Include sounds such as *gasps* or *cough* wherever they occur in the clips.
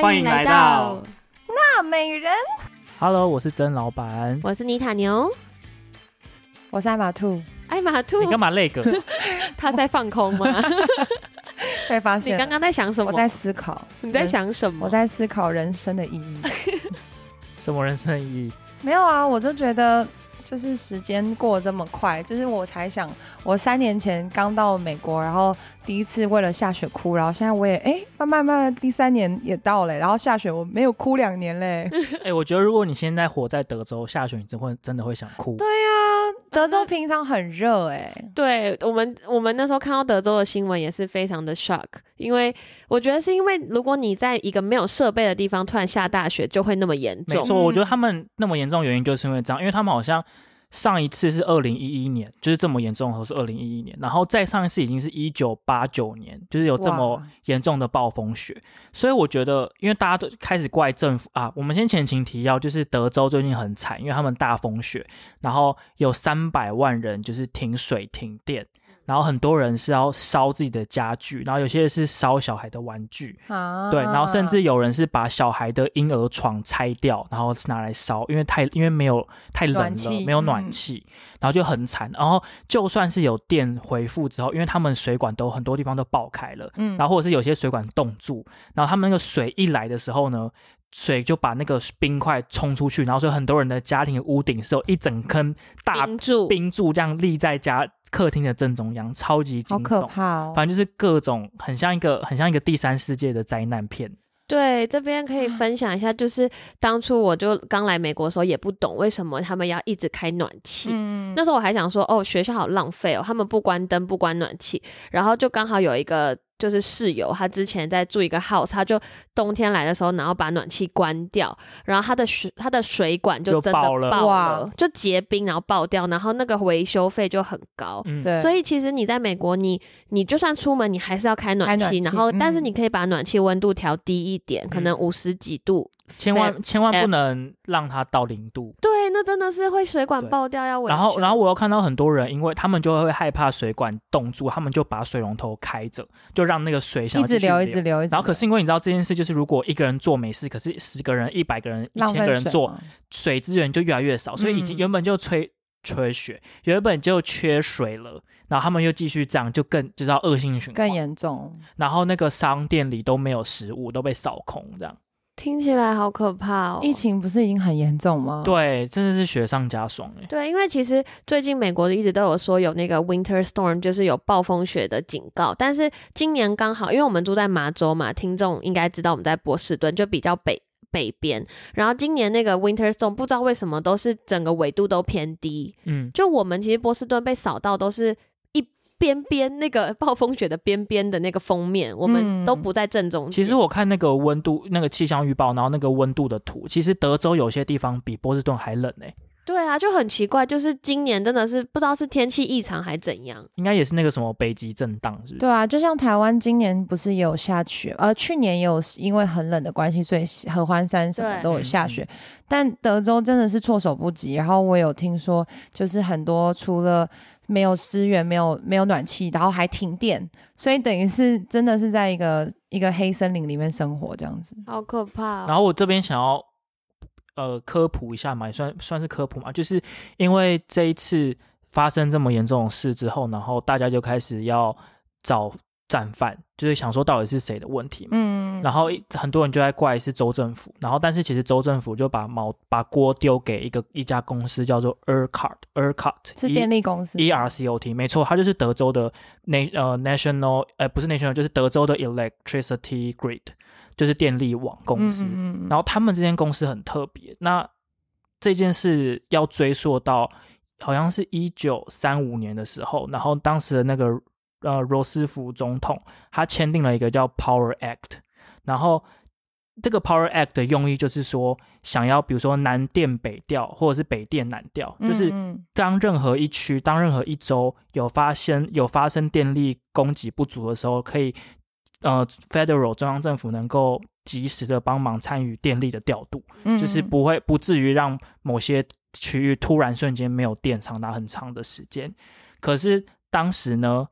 欢迎来到娜美人，Hello，我是曾老板。我是妮塔牛，我是艾玛兔，艾玛兔你，干嘛累个？*laughs* 他在放空吗？*laughs* 被发现你刚刚在想什么？我在思考，你在想什么？我在思考人生的意义。*laughs* 什么人生意义？没有啊，我就觉得就是时间过得这么快，就是我才想，我三年前刚到美国，然后第一次为了下雪哭，然后现在我也哎，慢慢慢的第三年也到了，然后下雪我没有哭两年嘞。*laughs* 哎、我觉得如果你现在活在德州，下雪你真会真的会想哭。对啊，德州平常很热哎、对我们，我们那时候看到德州的新闻也是非常的 shock，因为我觉得是因为如果你在一个没有设备的地方突然下大雪，就会那么严重。没错，我觉得他们那么严重的原因就是因为这样，因为他们好像上一次是二零一一年，就是这么严重的时候是二零一一年，然后再上一次已经是一九八九年，就是有这么严重的暴风雪，所以我觉得，因为大家都开始怪政府啊，我们先前情提要，就是德州最近很惨，因为他们大风雪，然后有三百万人就是停水停电。然后很多人是要烧自己的家具，然后有些是烧小孩的玩具，啊对，然后甚至有人是把小孩的婴儿床拆掉，然后拿来烧，因为太因为没有太冷了，没有暖嗯气，然后就很惨。然后就算是有电回复之后，因为他们水管都很多地方都爆开了，嗯然后或者是有些水管冻住，然后他们那个水一来的时候呢。水就把那个冰块冲出去，然后所以很多人的家庭的屋顶是有一整坑大冰柱，冰柱这样立在家客厅的正中央，超级惊好可悚。怕哦。反正就是各种很像一个很像一个第三世界的灾难片。对，这边可以分享一下，*gasps* 就是当初我就刚来美国的时候，也不懂为什么他们要一直开暖气。嗯那时候我还想说，哦，学校好浪费哦，他们不关灯不关暖气，然后就刚好有一个就是室友，他之前在住一个 house，他就冬天来的时候，然后把暖气关掉，然后他的水他的水管就就真的爆了爆了，就结冰，然后爆掉，然后那个维修费就很高。嗯，对，所以其实你在美国，你你就算出门，你还是要开暖气，暖气然后但是嗯你可以把暖气温度调低一点，可能嗯五十几度。千万千万不能让它到零度。对，那真的是会水管爆掉要。然后，然后我又看到很多人，因为他们就会害怕水管冻住，他们就把水龙头开着，就让那个水想一直流，一直流，一直然后，可是因为你知道这件事，就是如果一个人做没事，可是十个人、一百个人、一千个人做，水资源就越来越少，所以已经嗯原本就缺缺血，原本就缺水了，然后他们又继续这样，就更就是要恶性循环，更严重。然后那个商店里都没有食物，都被扫空，这样听起来好可怕哦。疫情不是已经很严重吗？，对，真的是雪上加霜哎。对，因为其实最近美国一直都有说有那个 winter storm，就是有暴风雪的警告。但是今年刚好，因为我们住在麻州嘛，听众应该知道我们在波士顿，就比较北北边。然后今年那个 winter storm 不知道为什么都是整个纬度都偏低，嗯，就我们其实波士顿被扫到都是一边边那个暴风雪的边边的那个封面，我们嗯都不在正中间。其实我看那个温度，那个气象预报，然后那个温度的图，其实德州有些地方比波士顿还冷哎，对啊，就很奇怪，就是今年真的是不知道是天气异常还怎样。应该也是那个什么北极震荡，是不是？对啊，就像台湾今年不是也有下雪，呃，去年也有因为很冷的关系，所以合欢山什么都有下雪。但德州真的是措手不及。然后我有听说，就是很多除了没有资源、没有没有暖气，然后还停电，所以等于是真的是在一个一个黑森林里面生活这样子。好可怕、哦！然后我这边想要呃科普一下嘛，也算算是科普嘛，就是因为这一次发生这么严重的事之后，然后大家就开始要找战犯，就是想说到底是谁的问题嘛。嗯，然后一很多人就在怪是州政府，然后但是其实州政府就把毛把锅丢给一个一家公司叫做 ERCOT，ERCOT 是电力公司 E R C O T，没错，它就是德州的 na 呃 national 呃不是 national，就是德州的 electricity grid，就是电力网公司。嗯嗯然后他们这间公司很特别，那这件事要追溯到好像是一九三五年的时候，然后当时的那个呃罗斯福总统他签订了一个叫 Power Act，然后这个 Power Act 的用意就是说，想要比如说南电北调，或者是北电南调，就是嗯当任何一区、当任何一州有发生有发生电力供给不足的时候，可以呃 Federal 中央政府能够及时的帮忙参与电力的调度，嗯。就是不会不至于让某些区域突然瞬间没有电长达很长的时间。可是当时呢，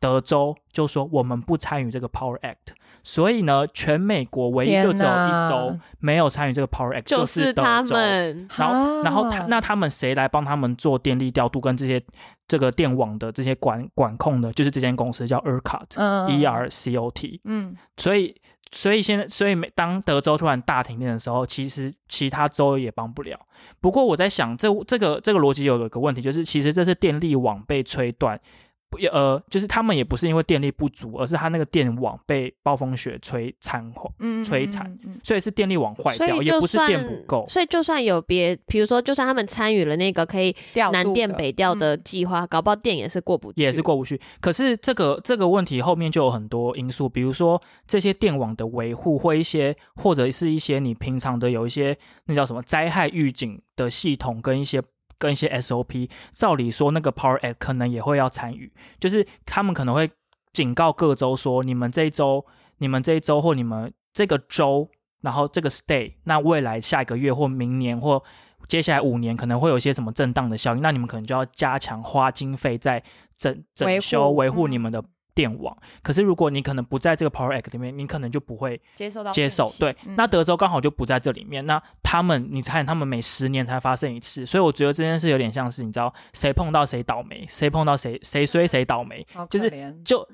德州就说我们不参与这个 Power Act，所以呢，全美国唯一就只有一州没有参与这个 Power Act，就是他们。然后，然后他那他们谁来帮他们做电力调度跟这些这个电网的这些管管控的？就是这间公司叫 ERCOT，E R C O T。嗯，所以。所以现在，所以每当德州突然大停电的时候，其实其他州也帮不了。不过我在想，这这个这个逻辑有一个问题，就是其实这是电力网被吹断。不，呃，就是他们也不是因为电力不足，而是他那个电网被暴风雪摧残嗯，摧残，所以是电力网坏掉，也不是电不够。所以就算有别，比如说，就算他们参与了那个可以南电北调的计划，搞不好电也是过不去，也是过不去。可是这个这个问题后面就有很多因素，比如说这些电网的维护，或一些或者是一些你平常的有一些那叫什么灾害预警的系统跟一些。跟一些 SOP，照理说那个 Power Act 可能也会要参与，就是他们可能会警告各州说，你们这一周、你们这一周或你们这个州，然后这个 State，那未来下一个月或明年或接下来五年可能会有一些什么震荡的效应，那你们可能就要加强花经费在整整修维护你们的。电网，可是如果你可能不在这个 Power Act 里面，你可能就不会接受到接受。对，那德州刚好就不在这里面，那他们，你猜他们每十年才发生一次，所以我觉得这件事有点像是你知道，谁碰到谁倒霉，谁碰到谁谁衰谁倒霉，就是就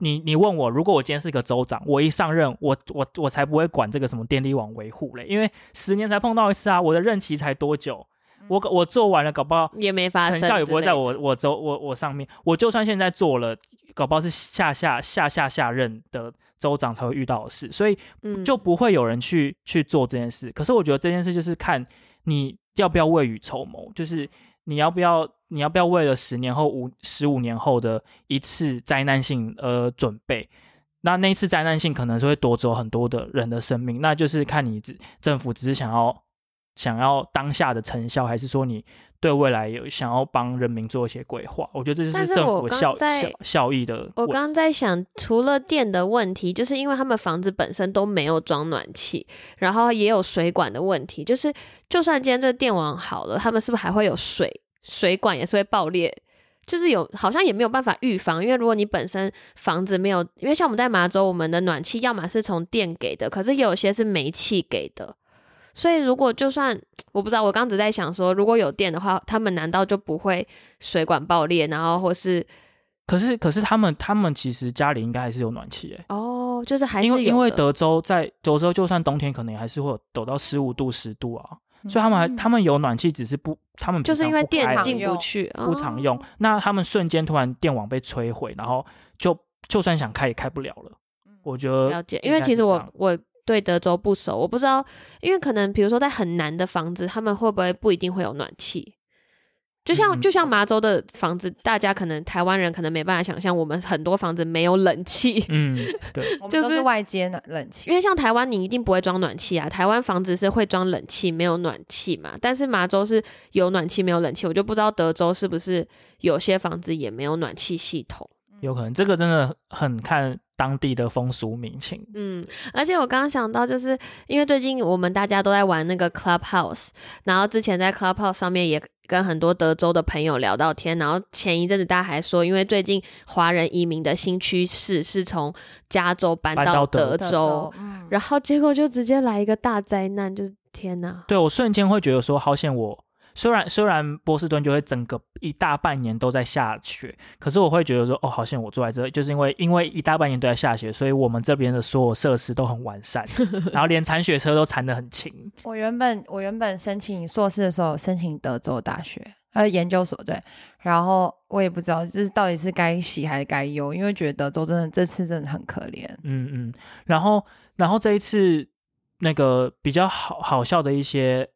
你你问我，如果我今天是一个州长，我一上任，我我我才不会管这个什么电力网维护嘞，因为十年才碰到一次啊，我的任期才多久？我我做完了，搞不好也没发生，成效也不会在我我州我我上面。我就算现在做了，搞不好是下下下下下任的州长才会遇到的事，所以就不会有人去去做这件事。可是我觉得这件事就是看你要不要未雨绸缪，就是你要不要你要不要为了十年后五十五年后的一次灾难性而准备。那那一次灾难性可能是会夺走很多的人的生命，那就是看你只政府只是想要。想要当下的成效，还是说你对未来有想要帮人民做一些规划？我觉得这就是政府效效效益的。我刚刚在想，除了电的问题，就是因为他们房子本身都没有装暖气，然后也有水管的问题。就是就算今天这个电网好了，他们是不是还会有水水管也是会爆裂？就是有好像也没有办法预防，因为如果你本身房子没有，因为像我们在麻州，我们的暖气要么是从电给的，可是也有些是煤气给的。所以，如果就算我不知道，我刚只在想说，如果有电的话，他们难道就不会水管爆裂，然后或是？可是，可是他们他们其实家里应该还是有暖气哎。哦，就是还是因为因为德州在德州，就算冬天可能还是会抖到十五度十度啊，所以他们还他们有暖气，只是不他们就是因为电进不去，不常用。那他们瞬间突然电网被摧毁，然后就就算想开也开不了了。我觉得了解，因为其实我我。对德州不熟，我不知道，因为可能比如说在很难的房子，他们会不会不一定会有暖气？就像就像麻州的房子，大家可能台湾人可能没办法想象，我们很多房子没有冷气。嗯，*laughs* 对，就是外接暖冷气。因为像台湾，你一定不会装暖气啊。台湾房子是会装冷气，没有暖气嘛。但是麻州是有暖气，没有冷气。我就不知道德州是不是有些房子也没有暖气系统。有可能，这个真的很看。当地的风俗民情，嗯，而且我刚刚想到，就是因为最近我们大家都在玩那个 Clubhouse，然后之前在 Clubhouse 上面也跟很多德州的朋友聊到天，然后前一阵子大家还说，因为最近华人移民的新趋势是从加州搬到德州，然后结果就直接来一个大灾难，就是天哪！对我瞬间会觉得说，好险我。虽然虽然波士顿就会整个一大半年都在下雪，可是我会觉得说，哦，好像我住在这，就是因为因为一大半年都在下雪，所以我们这边的所有设施都很完善，*laughs* 然后连铲雪车都铲得很勤。我原本我原本申请硕士的时候申请德州大学呃研究所对，然后我也不知道这是到底是该喜还是该忧，因为觉得德州真的这次真的很可怜。嗯嗯，然后然后这一次那个比较好好笑的一些。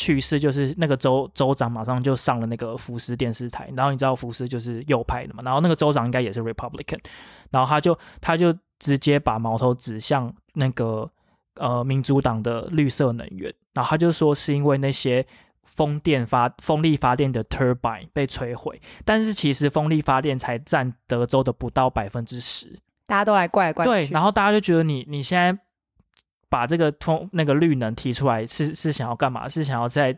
去世就是那个州州长马上就上了那个福斯电视台，然后你知道福斯就是右派的嘛，然后那个州长应该也是 Republican，然后他就他就直接把矛头指向那个呃民主党的绿色能源，然后他就说是因为那些风电发风力发电的 turbine 被摧毁，但是其实风力发电才占德州的不到百分之十，大家都来怪怪对，然后大家就觉得你你现在。把这个通那个绿能提出来是是想要干嘛？是想要在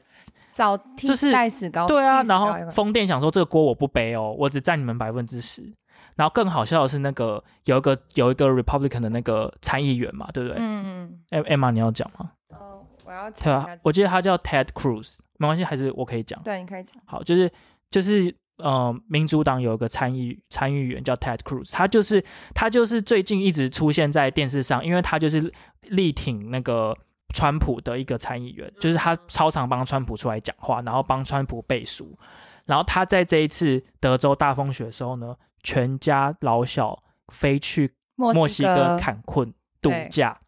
找就是代史高对啊，然后风电想说这个锅我不背哦，我只占你们百分之十。然后更好笑的是，那个有一个有一个 Republican 的那个参议员嘛，对不对？嗯哎、艾玛，你要讲吗？嗯，哦，我要对啊查一下，，我记得他叫 Ted Cruz，没关系，还是我可以讲。对，你可以讲。好，就是就是呃，民主党有一个参议参议员叫 Ted Cruz，他就是他就是最近一直出现在电视上，因为他就是力挺那个川普的一个参议员，就是他超常帮川普出来讲话，然后帮川普背书。然后他在这一次德州大风雪的时候呢，全家老小飞去墨西哥坎昆度假，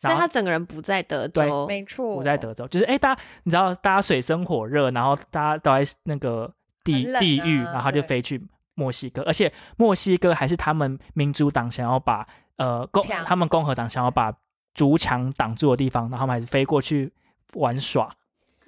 然后所以他整个人不在德州，没错，不在德州，就是哎，大家你知道，大家水深火热，然后大家都在那个地、地狱，啊然后他就飞去墨西哥，而且墨西哥还是他们民主党想要把呃共他们共和党想要把竹墙挡住的地方，然后他们还是飞过去玩耍，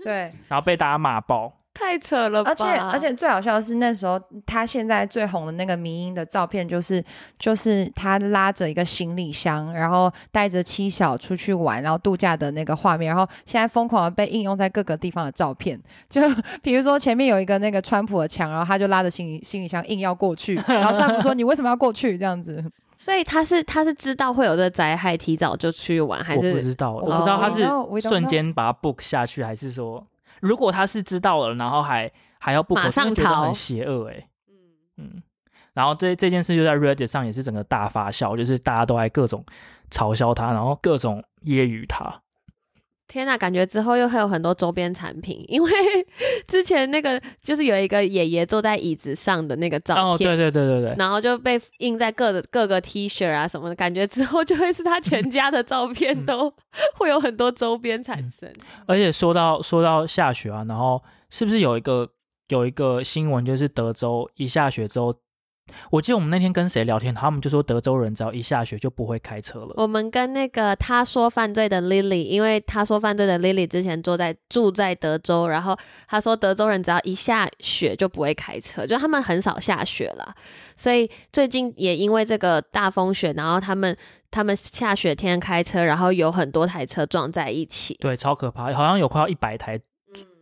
对，然后被大家骂爆。太扯了吧！而且而且最好笑的是，那时候他现在最红的那个迷音的照片，就是就是他拉着一个行李箱，然后带着妻小出去玩，然后度假的那个画面，然后现在疯狂的被应用在各个地方的照片。就 *laughs* 比如说前面有一个那个川普的墙，然后他就拉着行李行李箱硬要过去，然后川普说：*laughs* “你为什么要过去？”这样子。所以他是他是知道会有这个灾害，提早就去玩，还我不知道，我不知道他是瞬间把它 book 下去，还是说如果他是知道了，然后还还要 book，马上我真的觉得逃。很邪恶哎、嗯，然后这这件事就在 Reddit 上也是整个大发酵，就是大家都在各种嘲笑他，然后各种揶揄他。天呐，感觉之后又会有很多周边产品，因为 *laughs* 之前那个就是有一个爷爷坐在椅子上的那个照哦，片，对对对对。对，然后就被印在各的各个 T 恤啊什么的，感觉之后就会是他全 *laughs* 家的照片嗯。都会有很多周边产生。而且说到说到下雪啊，然后是不是有一个有一个新闻，就是德州一下雪之后，我记得我们那天跟谁聊天，他们就说德州人只要一下雪就不会开车了。我们跟那个他说犯罪的 Lily，因为他说犯罪的 Lily 之前住在住在德州，然后他说德州人只要一下雪就不会开车，就他们很少下雪了，所以最近也因为这个大风雪，然后他们他们下雪天开车，然后有很多台车撞在一起。对，超可怕，好像有快要一百台，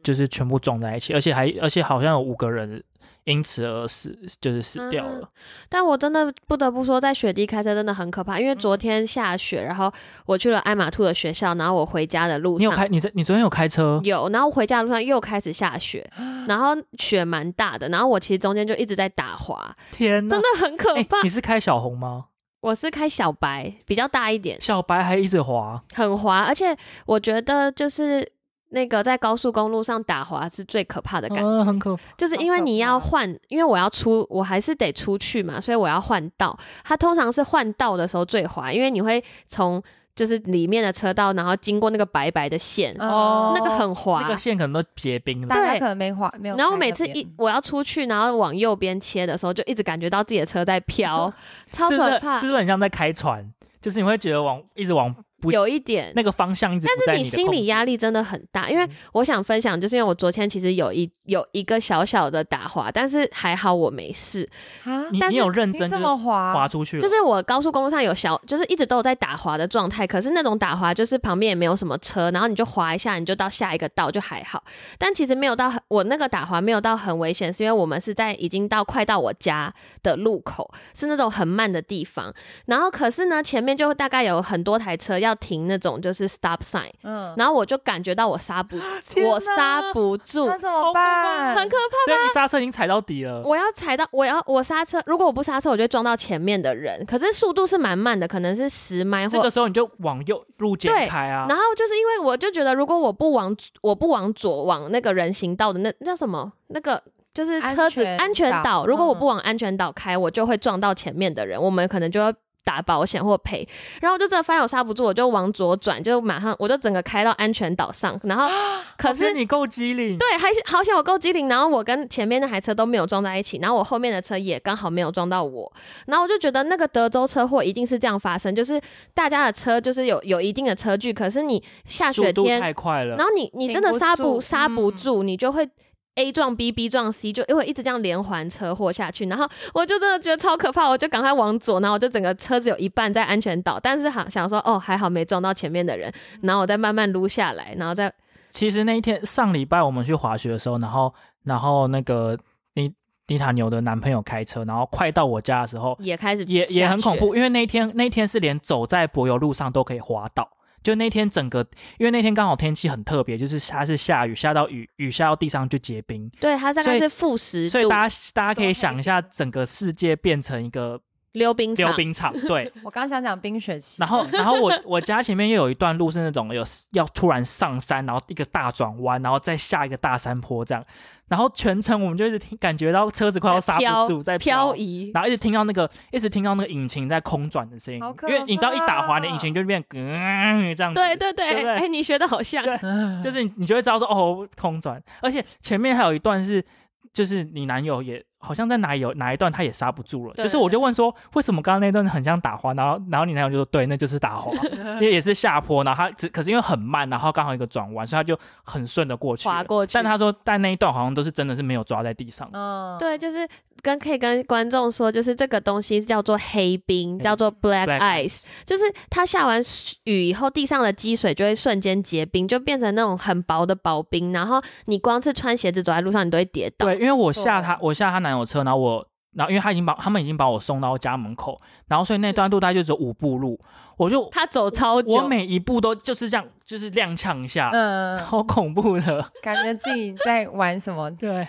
就是全部撞在一起，而且还而且好像有五个人因此而死，就是死掉了。但我真的不得不说，在雪地开车真的很可怕，因为昨天下雪，然后我去了艾玛兔的学校，然后我回家的路上你有开？你在你昨天有开车？有，然后回家的路上又开始下雪，然后雪蛮大的，然后我其实中间就一直在打滑，天呐，真的很可哎怕。你是开小红吗？*laughs* 我是开小白，比较大一点，小白还一直滑，很滑，而且我觉得就是。那个在高速公路上打滑是最可怕的感觉，嗯，很可怕。就是因为你要怕换，因为我要出，我还是得出去嘛，所以我要换道。它通常是换道的时候最滑，因为你会从就是里面的车道，然后经过那个白白的线，哦那个很滑。那个线可能都结冰了对可能没滑没有。然后我每次一我要出去，然后往右边切的时候，就一直感觉到自己的车在飘，超可怕是。不是很像在开船？就是你会觉得往一直往不有一点，那个方向一直不在但是你心理压力真的很大，因为嗯我想分享，就是因为我昨天其实有一有一个小小的打滑，但是还好我没事。啊，但你你有认真这么滑，滑出去了，就是我高速公路上有小，就是一直都有在打滑的状态，可是那种打滑就是旁边也没有什么车，然后你就滑一下，你就到下一个道就还好。但其实没有到很，我那个打滑没有到很危险，是因为我们是在已经到快到我家的路口，是那种很慢的地方。然后可是呢，前面就大概有很多台车要停那种就是 stop sign，嗯，然后我就感觉到我刹不，*gasps* 我刹不住那，怎么办？很可怕。所以你刹车已经踩到底了。我要踩到，我要我刹车，如果我不刹车，我就会撞到前面的人。可是速度是蛮慢的，可能是十迈或这个时候你就往右路肩对开啊然，后就是因为我就觉得，如果我不往我不往左往那个人行道的那那叫什么那个。就是车子安全岛岛，如果我嗯不往安全岛开，我就会撞到前面的人，我们可能就要打保险或赔。然后我就真的发现我刹不住，我就往左转，就马上我就整个开到安全岛上，然后 *gasps* 可是你够机灵，对，还是好险我够机灵，然后我跟前面那台车都没有撞在一起，然后我后面的车也刚好没有撞到我，然后我就觉得那个德州车祸一定是这样发生，就是大家的车就是有有一定的车距，可是你下雪天，太快了然。后你你真的刹不刹不嗯住，你就会。A 撞 B，B 撞 C，就因为一直这样连环车祸下去，然后我就真的觉得超可怕，我就赶快往左，然后我就整个车子有一半在安全岛，但是好想说哦还好没撞到前面的人，然后我再慢慢撸下来，然后再其实那一天上礼拜我们去滑雪的时候，然后然后那个你妮塔牛的男朋友开车，然后快到我家的时候，也开始也也很恐怖，因为那一天那一天是连走在柏油路上都可以滑倒。就那天整个，因为那天刚好天气很特别，就是它是下雨，下到雨雨下到地上就结冰，对，它大概是负十度，所以大家大家可以想一下，整个世界变成一个溜冰场，溜冰场，对。*laughs* 我刚想讲冰雪奇，然后，然后我我家前面又有一段路是那种有要突然上山，然后一个大转弯，然后再下一个大山坡这样，然后全程我们就一直听感觉到车子快要刹不住，在漂移，然后一直听到那个，一直听到那个引擎在空转的声音因为你知道一打滑，你的引擎就变嗯这样子，对对对哎，你学的好像，对就是你你就会知道说哦空转，而且前面还有一段是，就是你男友也好像在哪里有哪一段他也刹不住了，就是我就问说为什么刚刚那段很像打滑，然后然后你男友就说对，那就是打滑，因 *laughs* 为也是下坡，然后他只可是因为很慢，然后刚好一个转弯，所以他就很顺的过去了。滑过去。但他说但那一段好像都是真的是没有抓在地上，嗯，对，就是跟可以跟观众说，就是这个东西叫做黑冰，叫做 black ice，就是它下完雨以后，地上的积水就会瞬间结冰，就变成那种很薄的薄冰，然后你光是穿鞋子走在路上，你都会跌倒。对，因为我下他我下他男友车，然后我。然后，因为他已经把他们已经把我送到家门口，然后所以那段路大概就只有五步路，我就 *laughs* 他走超久，我每一步都就是这样，就是踉跄一下，嗯，超恐怖的。感觉自己在玩什么，*laughs* 对，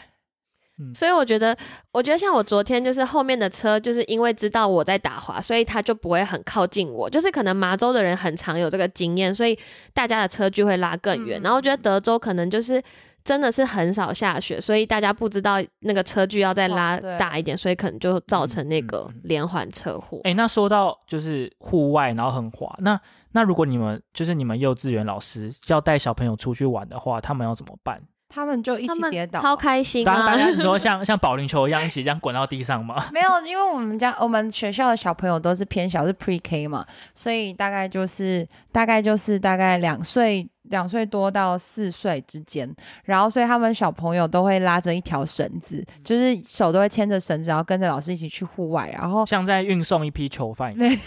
所以我觉得，我觉得像我昨天就是后面的车，就是因为知道我在打滑，所以他就不会很靠近我。就是可能麻州的人很常有这个经验，所以大家的车距会拉更远。嗯然后我觉得德州可能就是真的是很少下雪，所以大家不知道那个车距要再拉大一点，所以可能就造成那个连环车祸。哎，那说到就是户外，然后很滑，那那如果你们就是你们幼稚园老师要带小朋友出去玩的话，他们要怎么办？他们就一起跌倒，超开心啊！家你说像像保龄球一样一起这样滚到地上吗？*laughs* 没有，因为我们家我们学校的小朋友都是偏小，是 Pre K 嘛，所以大概就是大概就是大概两岁两岁多到四岁之间，然后所以他们小朋友都会拉着一条绳子，就是手都会牵着绳子，然后跟着老师一起去户外，然后像在运送一批囚犯一样，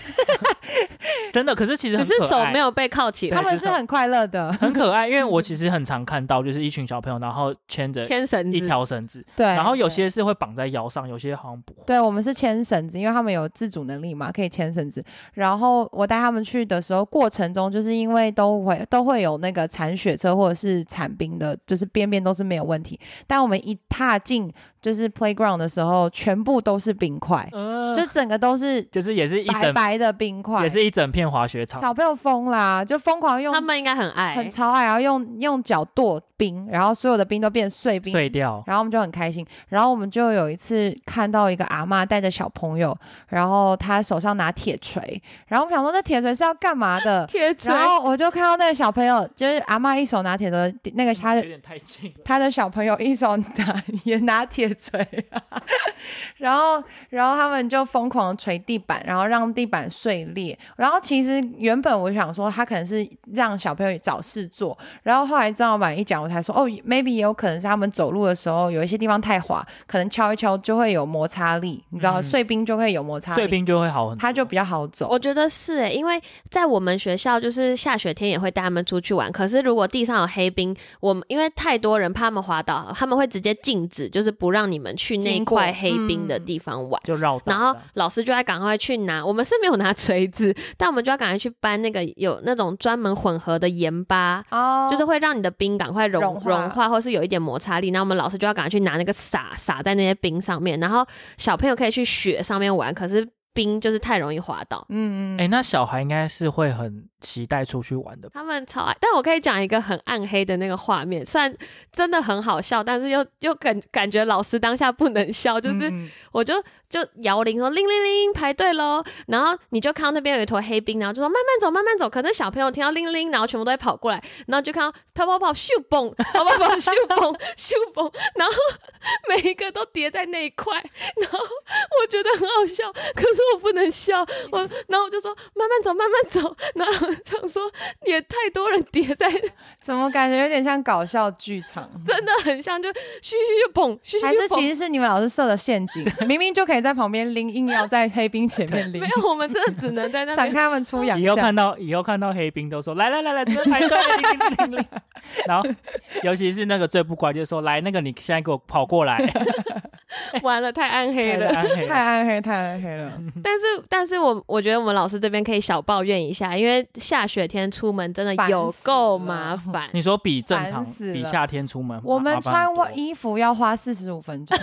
真的。可是其实可是手没有被铐起来他们，是很快乐的，很可爱，因为我 *laughs* 其实很常看到，就是一群小朋友，然后牵着牵绳一，条绳子，对，然后有些是会绑在腰上，有些好像不会。对，我们是牵绳子，因为他们有自主能力嘛，可以牵绳子。然后我带他们去的时候，过程中就是因为都会都会有那个铲雪车或者是铲冰的，就是边边都是没有问题。但我们一踏进就是 playground 的时候，全部都是冰块，呃，就整个都是就是也是一整，白白的冰块，也是一整片滑雪场。小朋友疯啦，就疯狂用他们应该很爱很。超爱，然后用用脚跺冰，然后所有的冰都变碎冰，碎掉，然后我们就很开心。然后我们就有一次看到一个阿嬷带着小朋友，然后他手上拿铁锤，然后我们想说那铁锤是要干嘛的？铁锤然后我就看到那个小朋友，就是阿嬷一手拿铁锤，那个他的有点太近了。他的小朋友一手拿也拿铁锤、*laughs* 然后然后他们就疯狂地捶地板，然后让地板碎裂。然后其实原本我想说他可能是让小朋友找事做，然后后来张老板一讲，我才说哦，maybe 也有可能是他们走路的时候有一些地方太滑，可能敲一敲就会有摩擦力，你知道、嗯碎冰就会有摩擦力，碎冰就会好很多。它就比较好走。我觉得是诶，因为在我们学校，就是下雪天也会带他们出去玩。可是如果地上有黑冰，我们因为太多人怕他们滑倒，他们会直接禁止，就是不让你们去那块黑冰的嗯地方玩。就绕然后老师就要赶快去拿，我们是没有拿锤子，*laughs* 但我们就要赶快去搬那个有那种专门混合的盐巴，哦就是会让你的冰赶快融融化融化，或是有一点摩擦力。然后我们老师就要赶快去拿那个撒撒在那些冰上面，然后小朋友可以去雪上面玩，可是冰就是太容易滑倒。嗯嗯，哎、那小孩应该是会很期待出去玩的。他们超爱，但我可以讲一个很暗黑的那个画面，虽然真的很好笑，但是又又感感觉老师当下不能笑，就是我就就摇铃说铃铃铃排队喽，然后你就看到那边有一坨黑冰，然后就说慢慢走慢慢走，可能小朋友听到铃铃，然后全部都会跑过来，然后就看到跑跑跑咻蹦，跑跑跑咻蹦咻蹦，然后每一个都叠在那一块，然后我觉得很好笑，可是我不能笑，我然后我就说慢慢走慢慢走，然后想说也太多人叠在，*laughs* 怎么感觉有点像搞笑剧场？*laughs* 真的很像就咻咻咻蹦咻咻还是。其实是你们老师设的陷阱，明明就可以在旁边拎，硬要在黑冰前面拎 *laughs* 没，有，我们真的只能在那边想看他们出洋相。以后看到以后看到黑冰都说来来来来这边排队，铃铃铃铃铃。然后尤其是那个最不乖，就是说来那个你现在给我跑过来。*laughs* 完了，太暗黑了。太暗黑，太暗黑了。但是，但是我我觉得我们老师这边可以小抱怨一下，因为下雪天出门真的有够麻烦。你说比正常比夏天出门，我们穿外衣服要花四十五分钟，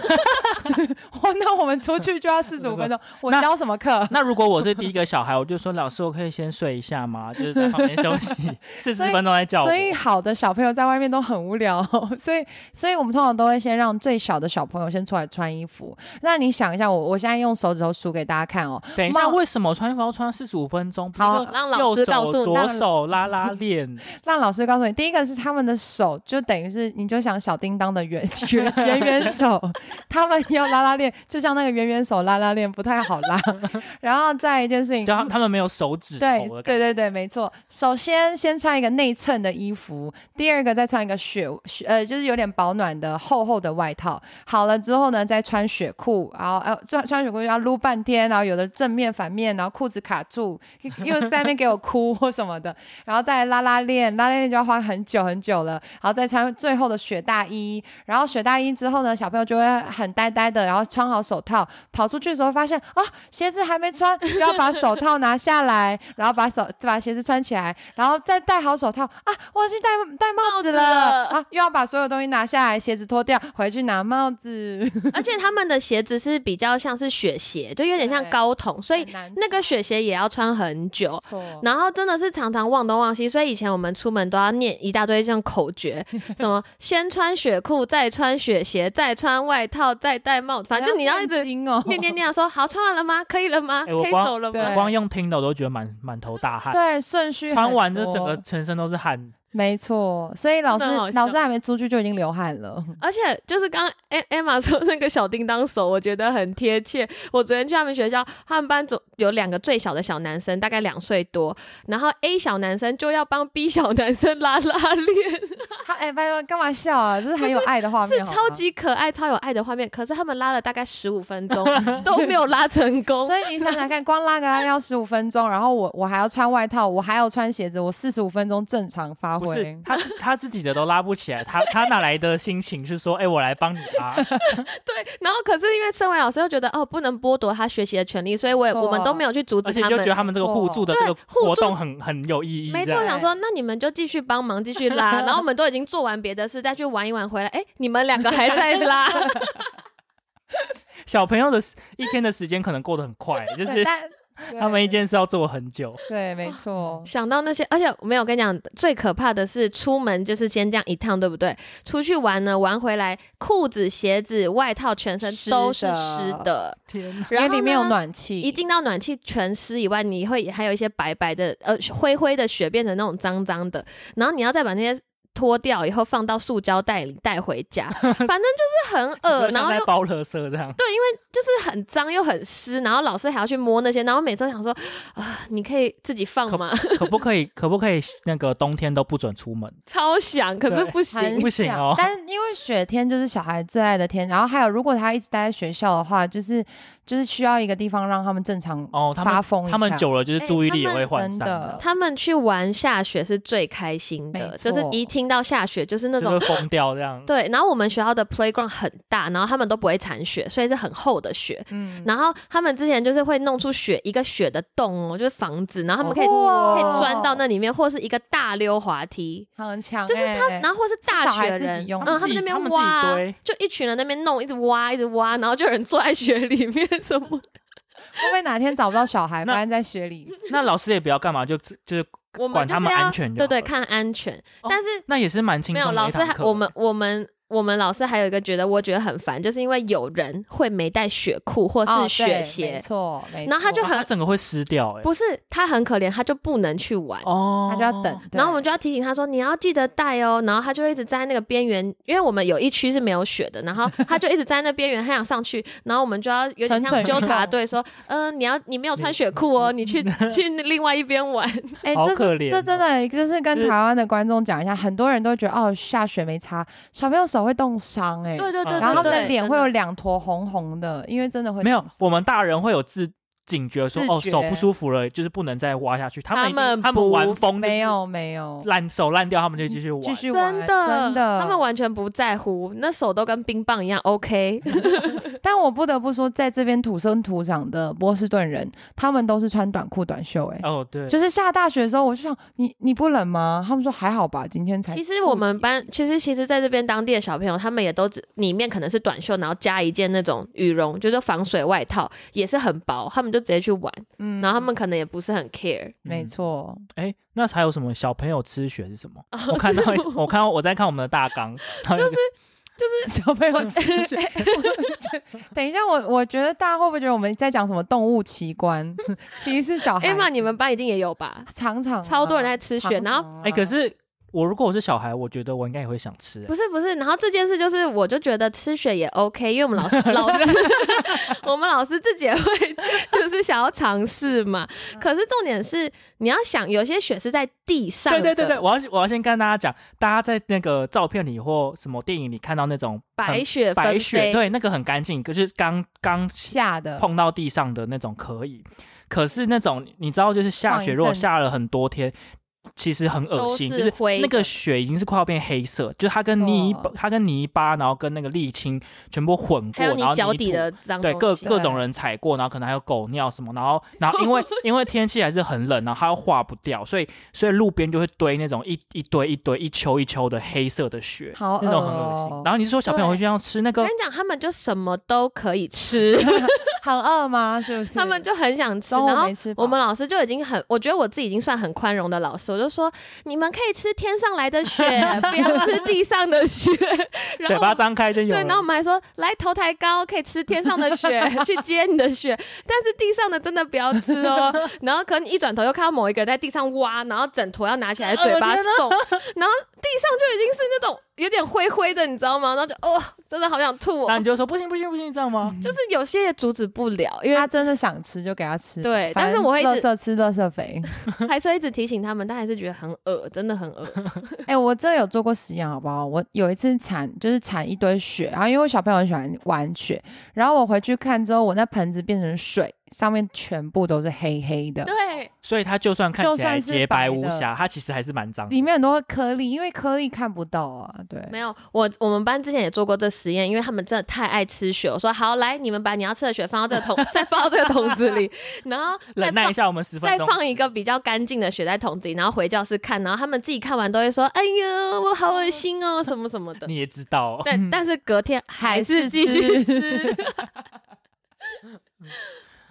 *laughs* 我那我们出去就要四十五分钟。*laughs* 我教什么课？那如果我是第一个小孩，我就说老师，我可以先睡一下吗？就是在旁边休息四十分钟再叫我所。以好的小朋友在外面都很无聊，所以所以我们通常都会先让最小的小朋友先出来穿衣服。那你想一下，我我现在用手指头数给大家看哦。等一下，为什么穿衣服要穿四十五分钟？好让老师告诉你手左手拉拉链，*laughs* 让老师告诉你，第一个是他们的手，就等于是你就想小叮当的圆圆圆圆手，*laughs* 他们要拉拉链，就像那个圆圆手拉拉链不太好拉。*laughs* 然后再一件事情，就他他们没有手指头对。对对对，没错。首先先穿一个内衬的衣服，第二个再穿一个雪雪呃，就是有点保暖的厚厚的外套。好了之后呢，再穿雪裤，然后呃穿穿雪裤要撸半天，然后有的正面反面，然后裤子卡住，*laughs* 又在那边给我哭或什么的，然后再拉拉链，拉拉链就要花很久很久了，然后再穿最后的雪大衣，然后雪大衣之后呢，小朋友就会很呆呆的，然后穿好手套，跑出去的时候发现啊，鞋子还没穿，就要把手套拿下来，*laughs* 然后把手把鞋子穿起来，然后再戴好手套啊，忘记戴戴帽子了帽子了。啊，又要把所有东西拿下来，鞋子脱掉，回去拿帽子，*laughs* 而且他们的鞋子是比较像是雪鞋，就有点像高筒，所以那个雪鞋也要穿很久。然后真的是常常忘东忘西，所以以前我们出门都要念一大堆这种口诀，*laughs* 什么先穿雪裤，再穿雪鞋，再穿外套，再戴帽子，反正就你要一直念念念念说好穿完了吗？*laughs* 可以了吗？可以走了吗我？光用听的我都觉得满满头大汗，对顺序穿完就整个全身都是汗。没错，所以老师老师还没出去就已经流汗了。*laughs* 而且就是刚刚 E- Emma 说那个小叮当手，我觉得很贴切。我昨天去他们学校，他们班总有两个最小的小男生，大概两岁多，然后 A 小男生就要帮 B 小男生拉拉链，他哎，拜托干嘛笑啊？这是很有爱的画面，是超。级可爱、超有爱的画面。可是他们拉了大概十五分钟 *laughs* 都没有拉成功。所以你想想看，光拉个拉要十五分钟，然后我我还要穿外套，我还要穿鞋子，我四十五分钟正常发挥。他他自己的都拉不起来，他他哪来的心情是说，哎、我来帮你拉？*laughs* 对，然后可是因为身为老师又觉得哦，不能剥夺他学习的权利，所以我也错我们都没有去阻止他们而且就觉得。他们这个互助的这个对互动很很有意义。没错，想说那你们就继续帮忙，继续拉，*laughs* 然后我们都已经做完别的事，再去玩一玩回来，哎，你们两个还在拉，*laughs* 小朋友的时一天的时间可能过得很快，就是 *laughs* 他们一件事要做很久。对，没错，*laughs* 想到那些，而且没有跟你讲，最可怕的是出门就是先这样一趟，对不对？出去玩呢，玩回来裤子、鞋子、外套全身都是湿的，天哪！因然后为里面有暖气，一进到暖气全湿以外，你会还有一些白白的呃灰灰的雪变成那种脏脏的，然后你要再把那些脱掉以后放到塑胶袋里带回家，*laughs* 反正就是很恶，*laughs* 就然后又像在包垃圾这样。对，因为就是很脏又很湿，然后老师还要去摸那些，然后每次都想说啊，你可以自己放吗？可不可以？*laughs* 可不可以？那个冬天都不准出门？超想，可是不行。不行哦但因为雪天就是小孩最爱的天，然后还有如果他一直待在学校的话，就是就是需要一个地方让他们正常哦，他们发疯一下。他们久了就是哎注意力也会涣真的散的，他们去玩下雪是最开心的，就是一听到下雪就是那种会疯掉这样。*laughs* 对。然后我们学校的 playground 很大，然后他们都不会铲雪，所以是很厚的雪。嗯，然后他们之前就是会弄出雪一个雪的洞哦，就是房子，然后他们可以、哇可以钻到那里面，或是一个大溜滑梯，很强欸，就是他，然后或是大雪人，嗯，他们那边挖，就一群人那边弄，一直挖，一直挖，然后就有人坐在雪里面什么的。会不会哪天找不到小孩，*laughs* 那发现在雪里？那老师也不要干嘛，就就是我们管他们安全就对对，看安全。哦但是那也是蛮轻没有老师我们我们我们老师还有一个觉得我觉得很烦，就是因为有人会没带雪裤或哦是雪鞋没，错，没然后他就错。很他整个会湿掉哎。不是他很可怜，他就不能去玩。哦，他就要等，然后我们就要提醒他说你要记得带哦，然后他就一直在那个边缘，因为我们有一区是没有雪的，然后他就一直在那边缘，他想上去，*laughs* 然后我们就要有点像纠察队说，嗯、你要你没有穿雪裤哦，你去 *laughs* 去另外一边玩。哎、这可怜这真的就是跟台湾的观众讲一下，很多人都觉得哦下雪没擦，小朋友手会冻伤哎，对对对对然后他们的脸会有两坨红红的，因为真的会没有我们大人会有自警觉说哦手不舒服了，就是不能再挖下去。他们他们他们玩疯没有没有，烂手烂掉，他们就继续玩。继续玩，真的真的，他们完全不在乎，那手都跟冰棒一样 OK。*laughs* 但我不得不说，在这边土生土长的波士顿人，他们都是穿短裤短袖、欸，哎、哦，对，就是下大雪的时候，我就想，你你不冷吗？他们说还好吧，今天才。其实我们，班，其实其实在这边当地的小朋友，他们也都只里面可能是短袖，然后加一件那种羽绒，就是防水外套，也是很薄，他们就直接去玩，嗯然后他们可能也不是很 care。没错，哎，那还有什么小朋友吃雪是什么？*laughs* 我看到我看到我在看我们的大纲，就是就是 *laughs* 小朋友吃雪。等一下，我我觉得大家会不会觉得我们在讲什么动物奇观？*laughs* 其实是小孩。哎妈，你们班一定也有吧？常常啊超多人在吃雪常然后哎，可是我如果我是小孩，我觉得我应该也会想吃。不是不是，然后这件事就是，我就觉得吃雪也 OK，因为我们老师 *laughs* 老师 *laughs* 我们老师自己也会就是想要尝试嘛。可是重点是你要想，有些雪是在地上的，对对对对，我要我要先跟大家讲，大家在那个照片里或什么电影里看到那种白雪白，雪，对，那个很干净，可是刚刚下的碰到地上的那种可以，可是那种你知道，就是下雪，如果下了很多天。其实很恶都心，就是那个血已经是快要变黑色，就是它跟泥巴，它跟泥巴，然后跟那个沥青全部混过，然后泥土脚底的脏对各各种人踩过，然后可能还有狗尿什么，然后 *laughs* 然后因为因为天气还是很冷，然后它又化不掉，所以所以路边就会堆那种一一堆一堆一丘一丘的黑色的雪，好那种很恶恶心哦。然后你是说小朋友会去这样吃那个我跟你？讲，他们就什么都可以吃，*laughs* 很饿吗？是不是？他们就很想吃。然后没吃我们老师就已经很，我觉得我自己已经算很宽容的老师，我就说你们可以吃天上来的雪，*laughs* 不要吃地上的雪。然嘴后巴张开就有对，然后我们还说来头抬高，可以吃天上的雪，*laughs* 去接你的雪，但是地上的真的不要吃哦。然后可能一转头又看到某一个人在地上挖，然后整坨要拿起来嘴巴送，然后地上就已经是那种有点灰灰的，你知道吗？然后就哦，真的好想吐哦。那你就说不行不行不行，这样吗？就是有些也阻止不了，因为他真的想吃就给他吃。对但是我会一直垃圾吃垃圾肥。*laughs* 还是会一直提醒他们，但还是觉得很恶，真的很恶。*laughs* 哎、我真的有做过实验，好不好？我有一次铲，就是铲一堆雪，然后因为我小朋友很喜欢玩雪，然后我回去看之后，我那盆子变成水，上面全部都是黑黑的，对，所以它就算看起来洁白无瑕，它其实还是蛮脏。里面很多颗粒，因为颗粒看不到啊。对，没有，我我们班之前也做过这实验，因为他们真的太爱吃雪。我说好，来，你们把你要吃的雪放到这个桶，*laughs* 再放到这个桶子里，然后再放忍耐一下，我们十分钟。再放一个比较干净的雪在桶子里，然后回教室看，然后他们自己看完都会说：“哎呀，我好恶心哦，什么什么的。你也知道哦，但但是隔天还还是是继续吃吃。*laughs*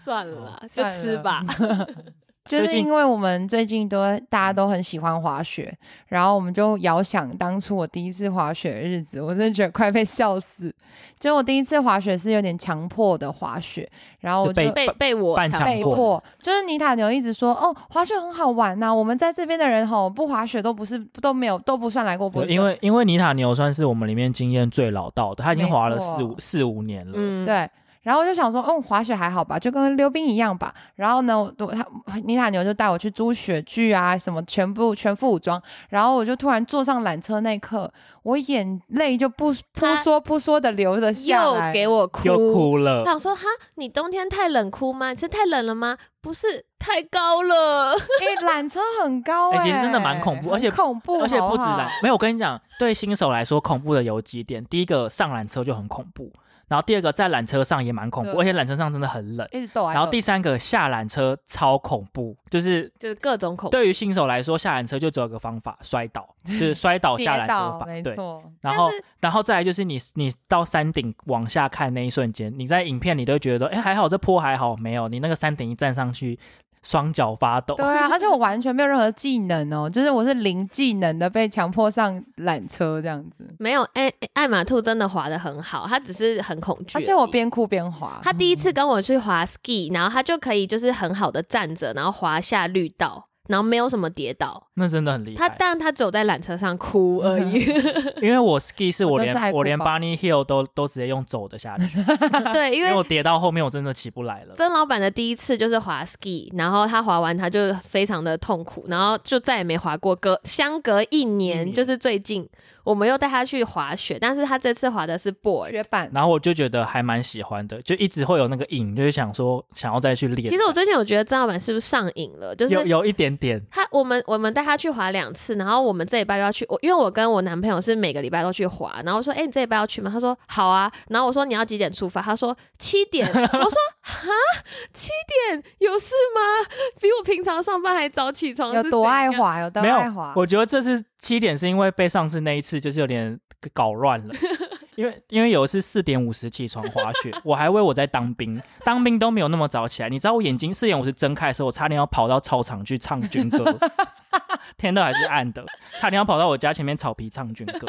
算了，就吃吧。*laughs* *laughs* 就是因为我们最近都大家都很喜欢滑雪，然后我们就遥想当初我第一次滑雪的日子，我真的觉得快被笑死。就我第一次滑雪是有点强迫的滑雪，然后我就被被被我强迫被迫，就是尼塔牛一直说哦，滑雪很好玩呐、我们在这边的人吼不滑雪都不是都没有都不算来过因为因为尼塔牛算是我们里面经验最老道的，他已经滑了四五四五年了。嗯，对。然后我就想说，嗯，滑雪还好吧，就跟溜冰一样吧。然后呢，我我他妮塔牛就带我去租雪具啊，什么全部全副武装。然后我就突然坐上缆车那一刻，我眼泪就不扑他簌扑簌的流了下来又。给我哭，又哭我了，想说哈，你冬天太冷哭吗？你是太冷了吗？不是，太高了。因为缆车很高、欸，哎其实真的蛮恐怖而且恐怖，而且不止缆，没有我跟你讲，对新手来说恐怖的有几点。第一个上缆车就很恐怖，然后第二个在缆车上也蛮恐怖，而且缆车上真的很冷。然后第三个下缆车超恐怖，就是就是各种恐怖。对于新手来说，下缆车就只有一个方法，摔倒，*laughs* 就是摔倒下缆车。对。然后然后再来就是你你到山顶往下看那一瞬间，你在影片里都会觉得说，哎还好这坡还好，没有你那个山顶一站上去，双脚发抖。对啊，*laughs* 而且我完全没有任何技能哦，就是我是零技能的被强迫上缆车这样子，没有，艾、艾玛兔真的滑的很好，他只是很恐惧。而且我边哭边滑。他第一次跟我去滑 ski，然后他就可以就是很好的站着，然后滑下绿道，然后没有什么跌倒。那真的很厉害。他当然他只有在缆车上哭 *laughs* 而已。因为我 ski 是我连我连 Bunny Hill 都都直接用走的下去 *laughs* *laughs* 对，因为因为我跌到后面我真的起不来了。曾老板的第一次就是滑 ski，然后他滑完他就非常的痛苦，然后就再也没滑过。隔相隔一年，一年就是最近我们又带他去滑雪，但是他这次滑的是 board。雪板，然后我就觉得还蛮喜欢的，就一直会有那个瘾，就是想说想要再去练。其实我最近有觉得郑老板是不是上瘾了？就是有有一点点，他我们我们带他去滑两次，然后我们这礼拜又要去，我因为我跟我男朋友是每个礼拜都去滑，然后我说，哎、你这礼拜要去吗？他说好啊，然后我说你要几点出发？他说七点，*laughs* 我说哈？七点？有事吗？比我平常上班还早起床，有多？爱滑，有多没有爱滑。。我觉得这次七点是因为被上次那一次就是有点搞乱了。*laughs* 因为因为有一次四点五十起床滑雪，我还以为我在当兵，当兵都没有那么早起来。你知道我眼睛四点五十睁开的时候，我差点要跑到操场去唱军歌，*laughs* 天都还是暗的，差点要跑到我家前面草皮唱军歌，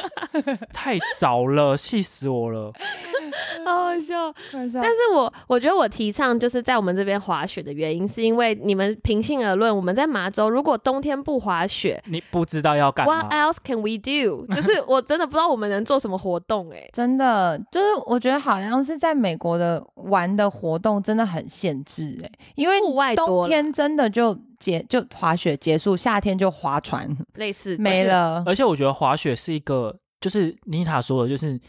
太早了，气死我了。*laughs* 好好笑。但但是我我觉得我提倡就是在我们这边滑雪的原因，是因为你们平心而论，我们在麻州如果冬天不滑雪你不知道要干，What？else can we do？就是我真的不知道我们能做什么活动哎、真的就是我觉得好像是在美国的玩的活动真的很限制哎、因为户外多冬天真的就结就滑雪结束，夏天就划船类似没了。而且我觉得滑雪是一个，就是妮塔说的，就是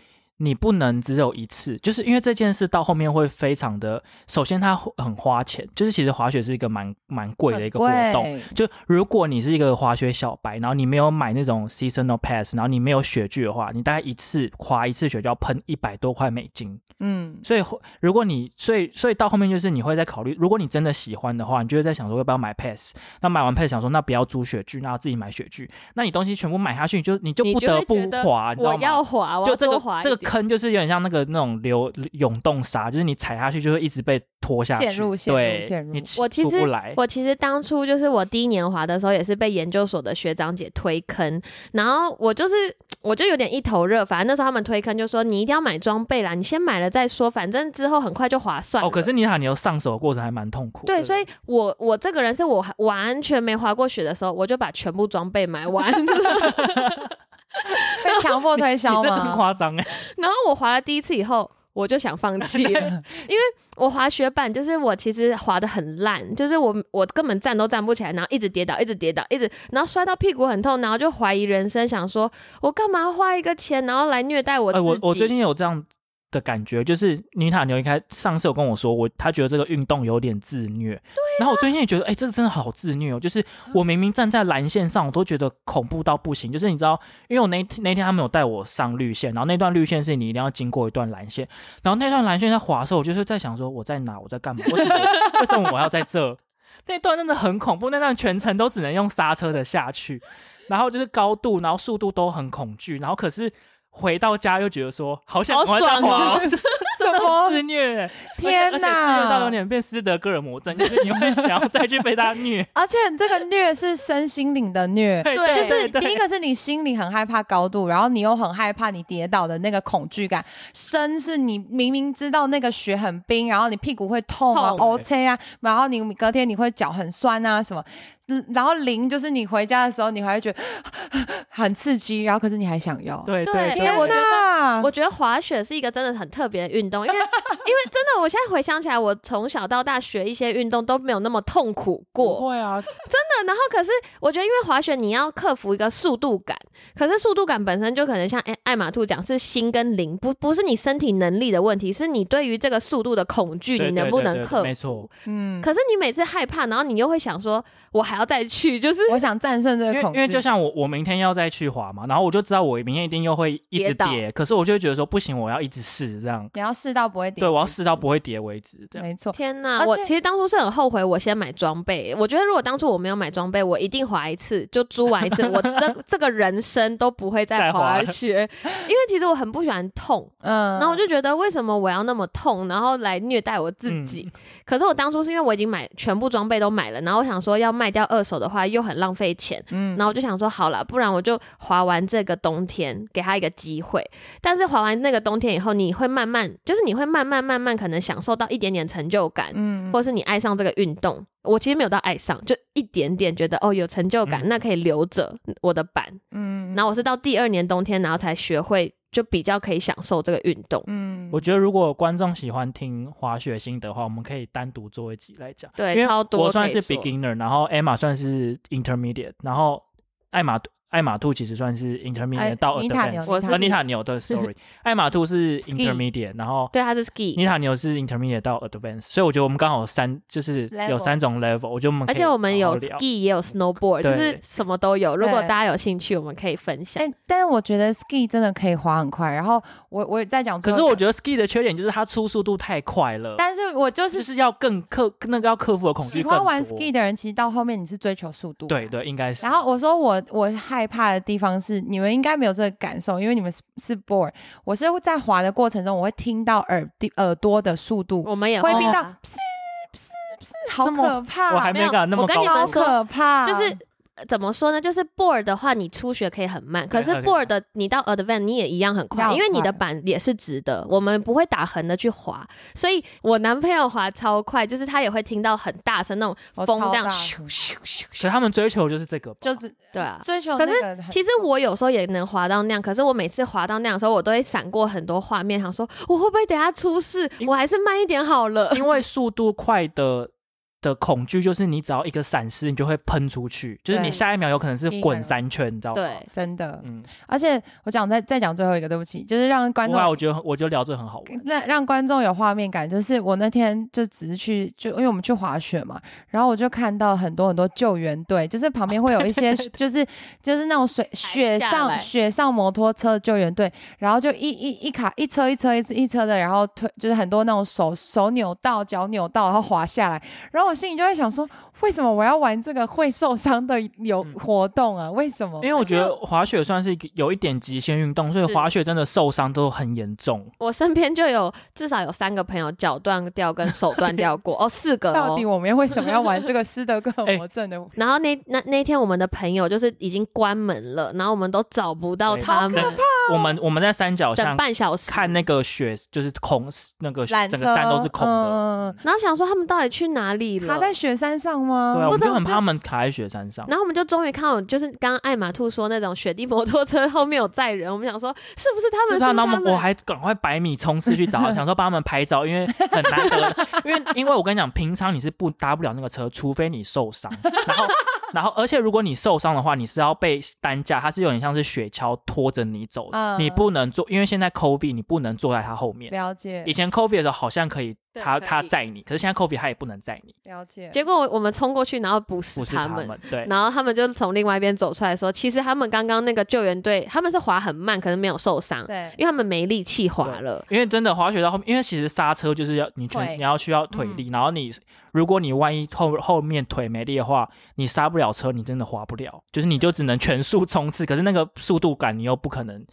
你不能只有一次，就是因为这件事到后面会非常的，首先它会很花钱，就是其实滑雪是一个蛮蛮贵的一个活动。就如果你是一个滑雪小白，然后你没有买那种 seasonal pass，然后你没有雪具的话，你大概一次滑一次雪就要喷一百多块美金。嗯，所以如果你所以所以到后面就是你会在考虑，如果你真的喜欢的话，你就会在想说要不要买 pass。那买完 pass 想说那不要租雪具，那要自己买雪具。那你东西全部买下去，你就你就不得不滑，你知道我要？滑，就这个滑这个点坑就是有点像那个那种流涌动沙，就是你踩下去就会一直被拖下去，陷入陷入对，陷入你我其实出不来。我其实当初就是我第一年滑的时候，也是被研究所的学长姐推坑，然后我就是我就有点一头热，反正那时候他们推坑就说你一定要买装备啦，你先买了再说，反正之后很快就划算。哦，可是你看你要上手的过程还蛮痛苦。对，所以我我这个人是我还完全没滑过雪的时候，我就把全部装备买完，*laughs* *laughs* 被强迫推销吗？夸张哎。然后我滑了第一次以后。我就想放弃了，*laughs* 因为我滑雪板就是我其实滑的很烂，就是我我根本站都站不起来，然后一直跌倒，一直跌倒，一直然后摔到屁股很痛，然后就怀疑人生，想说我干嘛花一个钱，然后来虐待我自哎，己？我我最近有这样的感觉，就是妮塔牛一开上次有跟我说，我他觉得这个运动有点自虐，对、然后我最近也觉得，哎、这个真的好自虐哦，就是我明明站在蓝线上，我都觉得恐怖到不行，就是你知道，因为我那那天他们有带我上绿线，然后那段绿线是你一定要经过一段蓝线，然后那段蓝线在滑的时候，我就是在想说我在哪，我在干嘛，为什么为什么我要在这？那段真的很恐怖，那段全程都只能用刹车的下去，然后就是高度，然后速度都很恐惧，然后可是回到家又觉得说好想好赶快再爽哦滑哦，*laughs* 就是 *laughs* 真的很自虐，天而且而且自虐到有哪！点变斯德哥尔摩症，就是你会想要再去被他虐。*laughs* 而且这个虐是身心灵的虐，对就是对第一个是你心里很害怕高度，然后你又很害怕你跌倒的那个恐惧感。身是你明明知道那个雪很冰，然后你屁股会痛啊、痛 O C 啊，然后你隔天你会脚很酸啊什么。嗯然后零就是你回家的时候，你还会觉得 *laughs* 很刺激，然后可是你还想要。对对对因为我觉得我觉得滑雪是一个真的很特别的运动，因为因为真的，我现在回想起来，我从小到大学一些运动都没有那么痛苦过。会啊，真的，然后可是我觉得，因为滑雪你要克服一个速度感，可是速度感本身就可能像艾艾玛兔讲是心跟灵，不不是你身体能力的问题，是你对于这个速度的恐惧，你能对对对不能克服？没错，嗯，可是你每次害怕，然后你又会想说，我还要再去，就是我想战胜这因为个恐惧，因为就像我我明天要再去滑嘛，然后我就知道我明天一定又会一直跌跌，可是我就会觉得说不行，我要一直试这样，你要试到不会跌，对我要试到不会跌为止，这样。没错。天呐，我其实当初是很后悔，我先买装备。我觉得如果当初我没有买装备，我一定滑一次就租完一次，*laughs* 我这这个人生都不会再再滑雪。因为其实我很不喜欢痛，*laughs* 嗯，然后我就觉得为什么我要那么痛，然后来虐待我自己？嗯可是我当初是因为我已经买全部装备都买了，然后我想说要卖掉二手的话又很浪费钱，嗯然后我就想说好了，不然我就划完这个冬天，给他一个机会。但是划完那个冬天以后，你会慢慢，就是你会慢慢慢慢可能享受到一点点成就感，嗯或是你爱上这个运动。我其实没有到爱上，就一点点觉得哦有成就感，嗯那可以留着我的板。嗯然后我是到第二年冬天，然后才学会，就比较可以享受这个运动。嗯我觉得如果观众喜欢听滑雪心得的话，我们可以单独做一集来讲。对因为超多我算是 beginner，然后 Emma 算是 intermediate，然后艾玛艾玛兔其实算是 intermediate 哎到 advanced，我是呃妮塔牛对，*laughs* sorry，艾玛兔是 intermediate，然后对，它是 ski，妮塔牛是 intermediate 到 advanced，所以我觉得我们刚好三就是有三种 level，我觉得我们而且我们有 ski 也有 snowboard，就是什么都有。如果大家有兴趣，我们可以分享哎、。但是我觉得 ski 真的可以滑很快。然后我我也在讲，可是我觉得 ski 的缺点就是它出速度太快了，但是我就是就是是要更克那个要克服的恐惧。喜欢玩 ski 的人，其实到后面你是追求速度。对。对，应该是。然后我说我我害怕的地方是，你们应该没有这个感受，因为你们是是 board。我是在滑的过程中，我会听到耳地耳朵的速度，我们也会听到啊好这么可怕，我还没敢那么我跟你高好们说可怕，就是。呃怎么说呢？就是 board 的话，你初学可以很慢，可是 board 的你到 advance 你也一样很快，因为你的板也是直的，我们不会打横的去滑，所以我男朋友滑超快，就是他也会听到很大声那种风这样咻咻咻咻，可是他们追求就是这个，就是对啊。追求可是。其实我有时候也能滑到那样，可是我每次滑到那样的时候，我都会闪过很多画面，想说我会不会等下出事？我还是慢一点好了。因为速度快的的恐惧就是你只要一个闪失，你就会喷出去，就是你下一秒有可能是滚三圈，你知道吗？对，真的，嗯，而且我讲再再讲最后一个，对不起，就是让观众我觉得我觉得聊这很好玩。让让观众有画面感，就是我那天就只是去，就因为我们去滑雪嘛，然后我就看到很多很多救援队，就是旁边会有一些就是就是那种水雪上雪上摩托车救援队，然后就一一一卡一车一车一车一车的，然后推就是很多那种手手扭到脚扭到，然后滑下来，然后我心里就会想说，为什么我要玩这个会受伤的有嗯活动啊？为什么？因为我觉得滑雪算是有一点极限运动，所以滑雪真的受伤都很严重。我身边就有至少有三个朋友脚断掉跟手断掉过，哦，*laughs* 四个哦到底。我们为什么要玩这个斯德哥尔摩症的？然后那那那天我们的朋友就是已经关门了，然后我们都找不到他们，我们我们在山脚等下半小时看那个雪，就是空，那个整个山都是空的。嗯然后想说他们到底去哪里了？卡在雪山上吗？对啊，我就很怕他们卡在雪山上。然后我们就终于看到，就是刚刚艾玛兔说那种雪地摩托车后面有载人，我们想说是不是他们？是他，然后我们我还赶快百米冲刺去找，*laughs* 想说帮他们拍照，因为很难得，因为因为我跟你讲，平常你是不搭不了那个车，除非你受伤，然后然后而且如果你受伤的话，你是要被担架，它是有点像是雪橇拖着你走的，嗯你不能坐，因为现在 COVID 你不能坐在它后面。了解以前 COVID 的时候好像可以对他他载你，可是现在 COVID 他也不能载你，了解。结果我们冲过去，然后不是他们。对。然后他们就从另外一边走出来说，其实他们刚刚那个救援队，他们是滑很慢，可能没有受伤，对因为他们没力气滑了。因为真的滑雪到后面，因为其实刹车就是要你全你要需要腿嗯力，然后你如果你万一后后面腿没力的话，你刹不了车，你真的滑不了，就是你就只能全速冲刺，可是那个速度感你又不可能，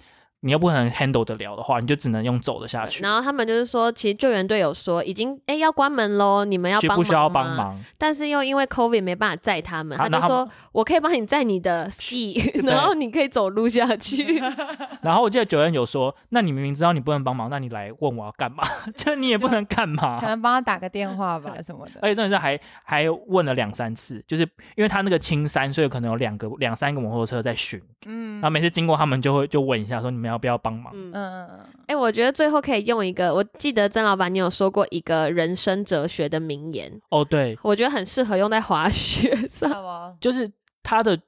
你又不可能 handle 得了的话，你就只能用走的下去。然后他们就是说，其实救援队有说已经哎要关门喽，你们要帮忙需不需要帮？忙？但是又因为 COVID 没办法载他们，他就啊他们说我可以帮你载你的 ski，*laughs* *laughs* 然后你可以走路下去。*laughs* 然后我记得九恩有说，那你明明知道你不能帮忙，那你来问我要干嘛？就你也不能干嘛可。能帮他打个电话吧什么的。而且真的是还还问了两三次，就是因为他那个青山，所以可能有两个两三个摩托车在巡，嗯然后每次经过他们就会就问一下说你们要不要帮忙？嗯，嗯嗯哎、我觉得最后可以用一个，我记得曾老板你有说过一个人生哲学的名言，哦，对，我觉得很适合用在滑雪嗯，上。就是他的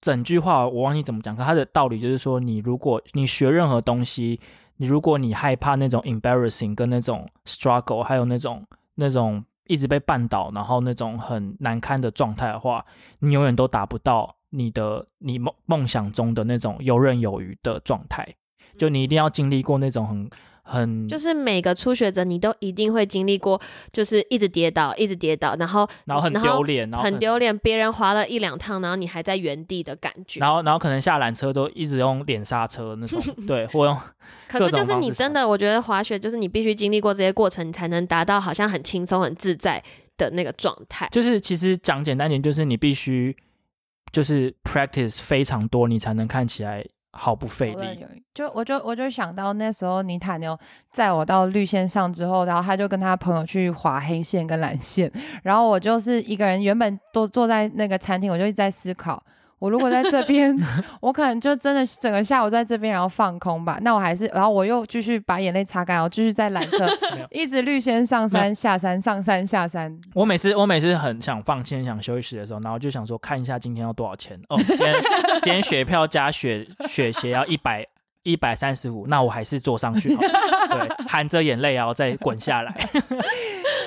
整句话我忘记怎么讲，可他的道理就是说，你如果你学任何东西，你如果你害怕那种 embarrassing 跟那种 struggle，还有那种那种一直被绊倒，然后那种很难堪的状态的话，你永远都达不到你的你梦梦想中的那种游刃有余的状态。就你一定要经历过那种很很就是每个初学者，你都一定会经历过，就是一直跌倒，一直跌倒，然后然后很丢脸，然后很丢脸，别人滑了一两趟，然后你还在原地的感觉。然后然后可能下缆车都一直用脸刹车那种，*laughs* 对，或用 *laughs* 可是就是你真的，我觉得滑雪就是你必须经历过这些过程，你才能达到好像很轻松、很自在的那个状态。就是其实讲简单点，就是你必须就是 practice 非常多，你才能看起来毫不费力。就我就我就想到那时候尼塔牛载我到绿线上之后，然后他就跟他朋友去划黑线跟蓝线，然后我就是一个人，原本都坐在那个餐厅，我就一直在思考。我如果在这边，*laughs* 我可能就真的整个下午在这边，然后放空吧。那我还是，然后我又继续把眼泪擦干，然后继续在缆车一直绿先上山下山，上山下山。我每次我每次很想放弃、很想休息的时候，然后就想说看一下今天要多少钱哦，今天今天 *laughs* 雪票加雪雪鞋要一百一百三十五，那我还是坐上去好了，*laughs* 对，含着眼泪然后再滚下来。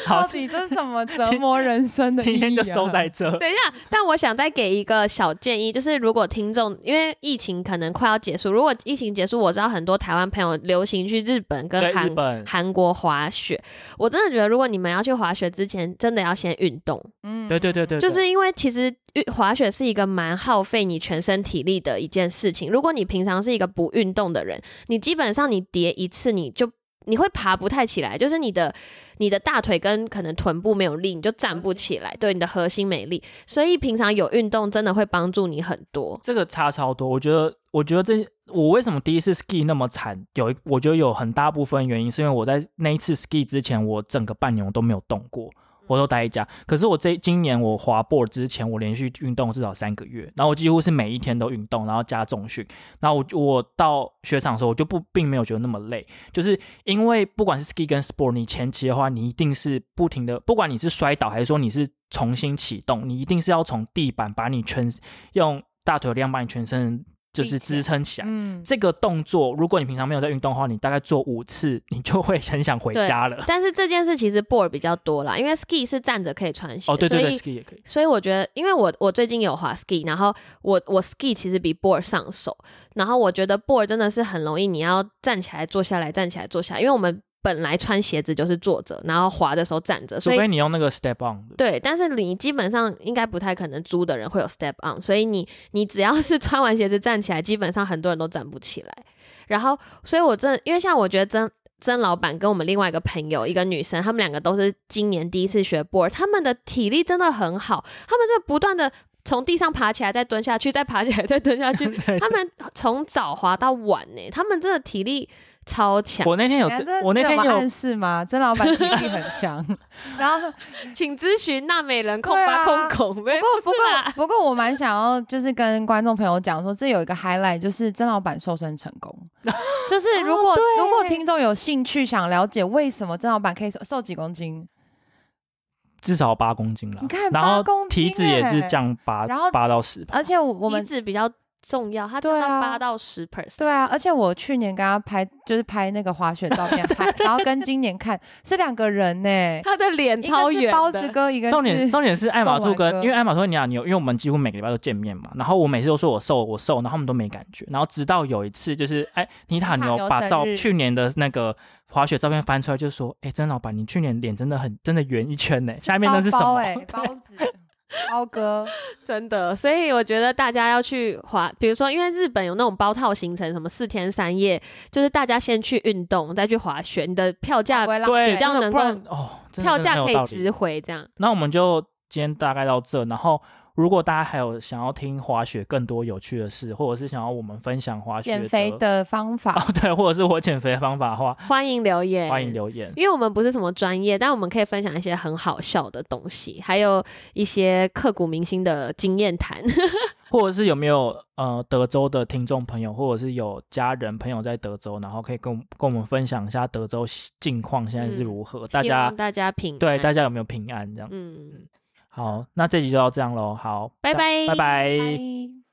好到，底这是什么折磨人生的、今天就收在。这。等一下，但我想再给一个小建议，就是如果听众因为疫情可能快要结束，如果疫情结束，我知道很多台湾朋友流行去日本跟韩，韩国滑雪，我真的觉得如果你们要去滑雪之前，真的要先运动，嗯对对对对，对就是因为其实滑雪是一个蛮耗费你全身体力的一件事情。如果你平常是一个不运动的人，你基本上你叠一次你就你会爬不太起来，就是你的你的大腿跟可能臀部没有力，你就站不起来，对你的核心没力。所以平常有运动真的会帮助你很多。这个差超多。我觉得，我觉得这我为什么第一次 ski 那么惨，有一我觉得有很大部分原因是因为我在那一次 ski 之前，我整个半年我都没有动过。我都待家，可是我这今年我滑 board 之前，我连续运动至少三个月，然后我几乎是每一天都运动，然后加重训，然后我我到雪场的时候，我就不并没有觉得那么累，就是因为不管是 ski 跟 sport，你前期的话，你一定是不停的，不管你是摔倒还是说你是重新启动，你一定是要从地板把你全用大腿力量把你全身就是支撑起来。嗯，这个动作，如果你平常没有在运动的话，你大概做五次，你就会很想回家了。但是这件事其实 board 比较多啦，因为 ski 是站着可以穿鞋，哦，对对对，ski 也可以。所以我觉得，因为我我最近有滑 ski，然后我我 ski 其实比 board 上手，然后我觉得 board 真的是很容易，你要站起来坐下来，站起来坐下来，因为我们本来穿鞋子就是坐着，然后滑的时候站着，除所以非你用那个 step on，对，但是你基本上应该不太可能租的人会有 step on，所以你你只要是穿完鞋子站起来，基本上很多人都站不起来。然后，所以我真的因为像我觉得曾曾老板跟我们另外一个朋友一个女生，他们两个都是今年第一次学 board，她们的体力真的很好，他们这不断的。从地上爬起来，再蹲下去，再爬起来，再蹲下去。*laughs* 对他们从早滑到晚呢，他们真的体力超强。我那天有我那天有暗示吗？曾老板体力很强，*laughs* 然后请咨询娜美人空对吧啊空空。不不过不过不过我蛮想要就是跟观众朋友讲说，这有一个 highlight，就是曾老板瘦身成功。*laughs* 就是如果、哦如果听众有兴趣想了解为什么曾老板可以瘦瘦几公斤，至少八公斤了你看，然后8公体脂也是欸降八然后八到十趴，而且我我们体脂比较重要，他对啊八到十 percent。对啊，而且我去年跟他拍就是拍那个滑雪照片，*laughs* 拍然后跟今年看是两个人呢、*laughs* 他的脸一超圆个是包子的，哥，一个重点重点是艾玛兔跟贡丸哥因为艾玛兔跟尼亚牛，因为我们几乎每个礼拜都见面嘛，然后我每次都说我瘦我瘦，然后他们都没感觉，然后直到有一次就是哎尼塔牛尼塔牛把照去年的那个滑雪照片翻出来，就说哎曾老板你去年脸真的很真的圆一圈呢，下面那是什么？包包哎、包子 *laughs* 包哥，真的。所以我觉得大家要去滑，比如说，因为日本有那种包套行程，什么四天三夜，就是大家先去运动，再去滑雪，你的票价比较能够哦，票价可以值回这样。那我们就今天大概到这，然后如果大家还有想要听滑雪更多有趣的事，或者是想要我们分享滑雪减肥的方法。哦，对，或者是我减肥的方法的话，欢迎留言，欢迎留言。因为我们不是什么专业，但我们可以分享一些很好笑的东西，还有一些刻骨铭心的经验谈。*laughs* 或者是有没有呃德州的听众朋友，或者是有家人朋友在德州，然后可以跟我跟我们分享一下德州近况现在是如何，大家大家平对大家有没有平安这样？嗯，好，那这集就到这样喽，好，拜拜。拜拜。拜